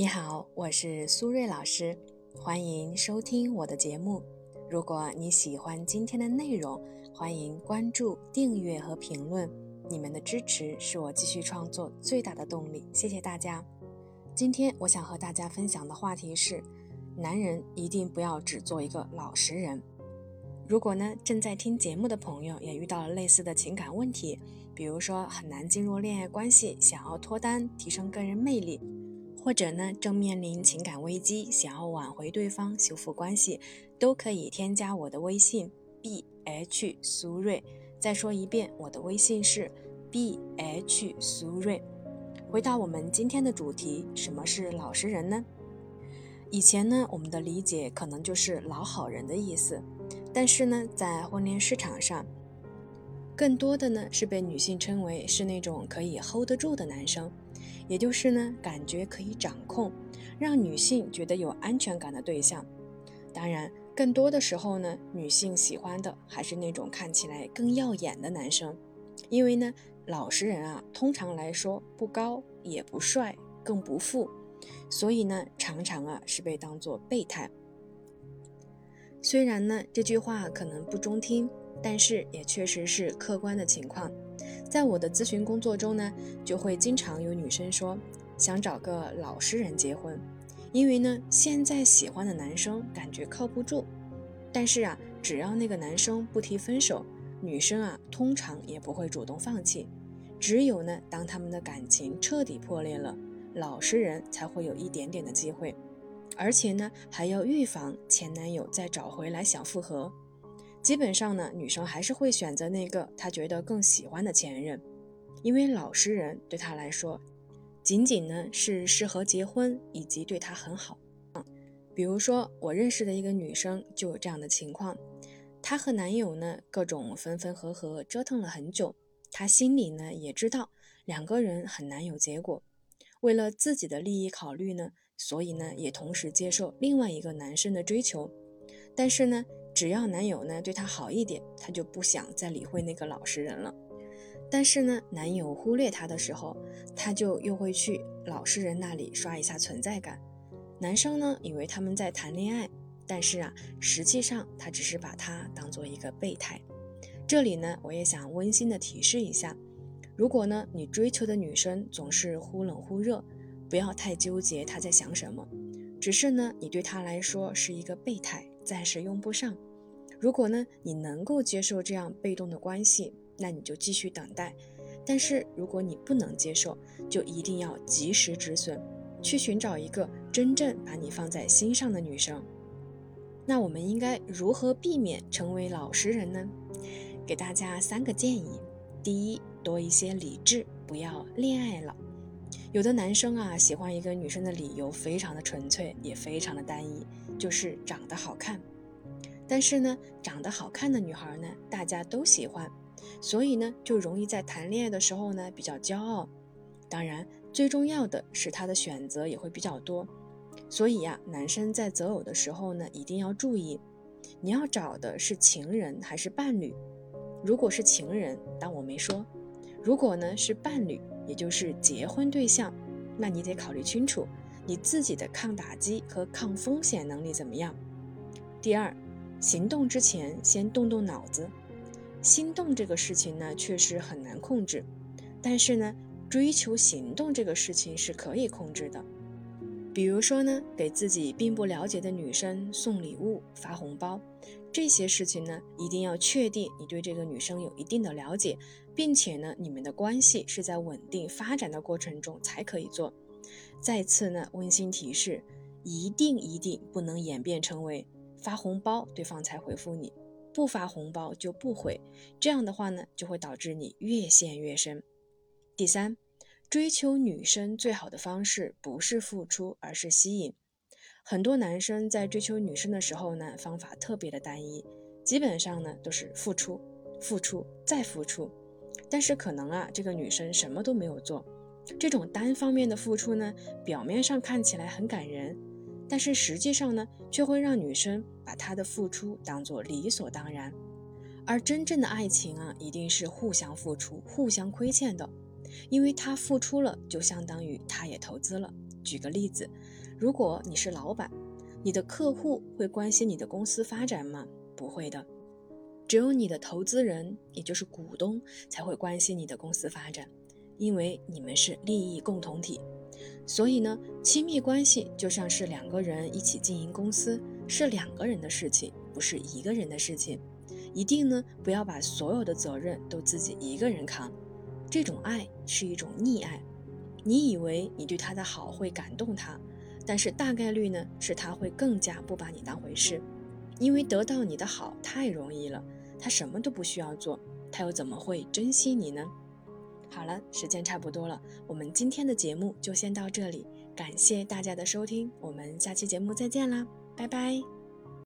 你好，我是苏瑞老师，欢迎收听我的节目。如果你喜欢今天的内容，欢迎关注、订阅和评论。你们的支持是我继续创作最大的动力，谢谢大家。今天我想和大家分享的话题是：男人一定不要只做一个老实人。如果呢正在听节目的朋友也遇到了类似的情感问题，比如说很难进入恋爱关系，想要脱单、提升个人魅力。或者呢，正面临情感危机，想要挽回对方、修复关系，都可以添加我的微信 b h 苏瑞。再说一遍，我的微信是 b h 苏瑞。回到我们今天的主题，什么是老实人呢？以前呢，我们的理解可能就是老好人的意思，但是呢，在婚恋市场上，更多的呢是被女性称为是那种可以 hold 得住的男生。也就是呢，感觉可以掌控，让女性觉得有安全感的对象。当然，更多的时候呢，女性喜欢的还是那种看起来更耀眼的男生。因为呢，老实人啊，通常来说不高也不帅，更不富，所以呢，常常啊是被当做备胎。虽然呢，这句话可能不中听，但是也确实是客观的情况。在我的咨询工作中呢，就会经常有女生说想找个老实人结婚，因为呢现在喜欢的男生感觉靠不住。但是啊，只要那个男生不提分手，女生啊通常也不会主动放弃。只有呢当他们的感情彻底破裂了，老实人才会有一点点的机会，而且呢还要预防前男友再找回来想复合。基本上呢，女生还是会选择那个她觉得更喜欢的前任，因为老实人对她来说，仅仅呢是适合结婚以及对她很好。嗯比如说我认识的一个女生就有这样的情况，她和男友呢各种分分合合，折腾了很久，她心里呢也知道两个人很难有结果，为了自己的利益考虑呢，所以呢也同时接受另外一个男生的追求，但是呢。只要男友呢对她好一点，她就不想再理会那个老实人了。但是呢，男友忽略她的时候，她就又会去老实人那里刷一下存在感。男生呢以为他们在谈恋爱，但是啊，实际上他只是把她当做一个备胎。这里呢，我也想温馨的提示一下：如果呢你追求的女生总是忽冷忽热，不要太纠结她在想什么，只是呢你对她来说是一个备胎。暂时用不上。如果呢，你能够接受这样被动的关系，那你就继续等待。但是如果你不能接受，就一定要及时止损，去寻找一个真正把你放在心上的女生。那我们应该如何避免成为老实人呢？给大家三个建议：第一，多一些理智，不要恋爱脑。有的男生啊，喜欢一个女生的理由非常的纯粹，也非常的单一，就是长得好看。但是呢，长得好看的女孩呢，大家都喜欢，所以呢，就容易在谈恋爱的时候呢比较骄傲。当然，最重要的是她的选择也会比较多。所以呀，男生在择偶的时候呢，一定要注意，你要找的是情人还是伴侣？如果是情人，当我没说；如果呢是伴侣。也就是结婚对象，那你得考虑清楚你自己的抗打击和抗风险能力怎么样。第二，行动之前先动动脑子。心动这个事情呢，确实很难控制，但是呢，追求行动这个事情是可以控制的。比如说呢，给自己并不了解的女生送礼物、发红包。这些事情呢，一定要确定你对这个女生有一定的了解，并且呢，你们的关系是在稳定发展的过程中才可以做。再次呢，温馨提示，一定一定不能演变成为发红包对方才回复你，不发红包就不回。这样的话呢，就会导致你越陷越深。第三，追求女生最好的方式不是付出，而是吸引。很多男生在追求女生的时候呢，方法特别的单一，基本上呢都是付出、付出再付出。但是可能啊，这个女生什么都没有做。这种单方面的付出呢，表面上看起来很感人，但是实际上呢，却会让女生把她的付出当做理所当然。而真正的爱情啊，一定是互相付出、互相亏欠的，因为他付出了，就相当于他也投资了。举个例子。如果你是老板，你的客户会关心你的公司发展吗？不会的，只有你的投资人，也就是股东，才会关心你的公司发展，因为你们是利益共同体。所以呢，亲密关系就像是两个人一起经营公司，是两个人的事情，不是一个人的事情。一定呢，不要把所有的责任都自己一个人扛。这种爱是一种溺爱，你以为你对他的好会感动他。但是大概率呢，是他会更加不把你当回事，因为得到你的好太容易了，他什么都不需要做，他又怎么会珍惜你呢？好了，时间差不多了，我们今天的节目就先到这里，感谢大家的收听，我们下期节目再见啦，拜拜。